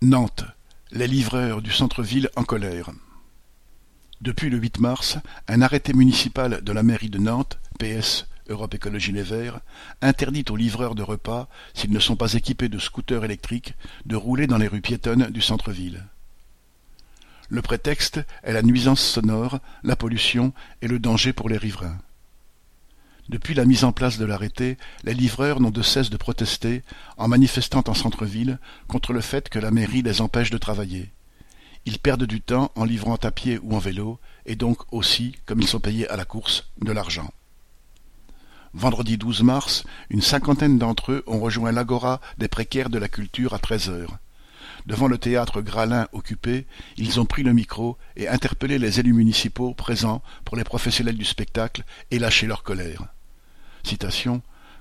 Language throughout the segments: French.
Nantes, les livreurs du centre-ville en colère. Depuis le 8 mars, un arrêté municipal de la mairie de Nantes, PS Europe Écologie Les Verts, interdit aux livreurs de repas, s'ils ne sont pas équipés de scooters électriques, de rouler dans les rues piétonnes du centre-ville. Le prétexte est la nuisance sonore, la pollution et le danger pour les riverains. Depuis la mise en place de l'arrêté, les livreurs n'ont de cesse de protester, en manifestant en centre-ville, contre le fait que la mairie les empêche de travailler. Ils perdent du temps en livrant à pied ou en vélo, et donc aussi, comme ils sont payés à la course, de l'argent. Vendredi 12 mars, une cinquantaine d'entre eux ont rejoint l'agora des précaires de la culture à treize heures. Devant le théâtre Gralin occupé, ils ont pris le micro et interpellé les élus municipaux présents pour les professionnels du spectacle et lâché leur colère.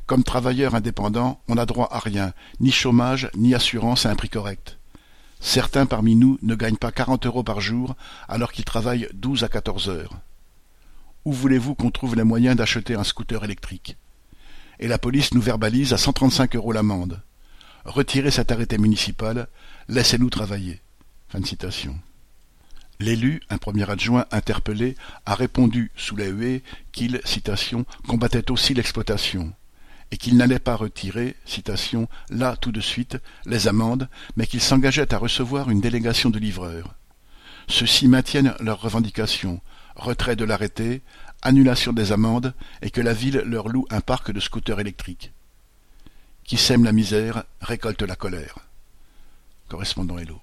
Comme travailleur indépendant, on n'a droit à rien, ni chômage, ni assurance à un prix correct. Certains parmi nous ne gagnent pas quarante euros par jour alors qu'ils travaillent douze à quatorze heures. Où voulez-vous qu'on trouve les moyens d'acheter un scooter électrique? Et la police nous verbalise à cent trente-cinq euros l'amende. Retirez cet arrêté municipal, laissez-nous travailler. Fin de citation. L'élu, un premier adjoint interpellé, a répondu sous la huée qu'il, citation, combattait aussi l'exploitation, et qu'il n'allait pas retirer, citation, là tout de suite, les amendes, mais qu'il s'engageait à recevoir une délégation de livreurs. Ceux-ci maintiennent leurs revendications, retrait de l'arrêté, annulation des amendes, et que la ville leur loue un parc de scooters électriques. Qui sème la misère récolte la colère. Correspondant Hello.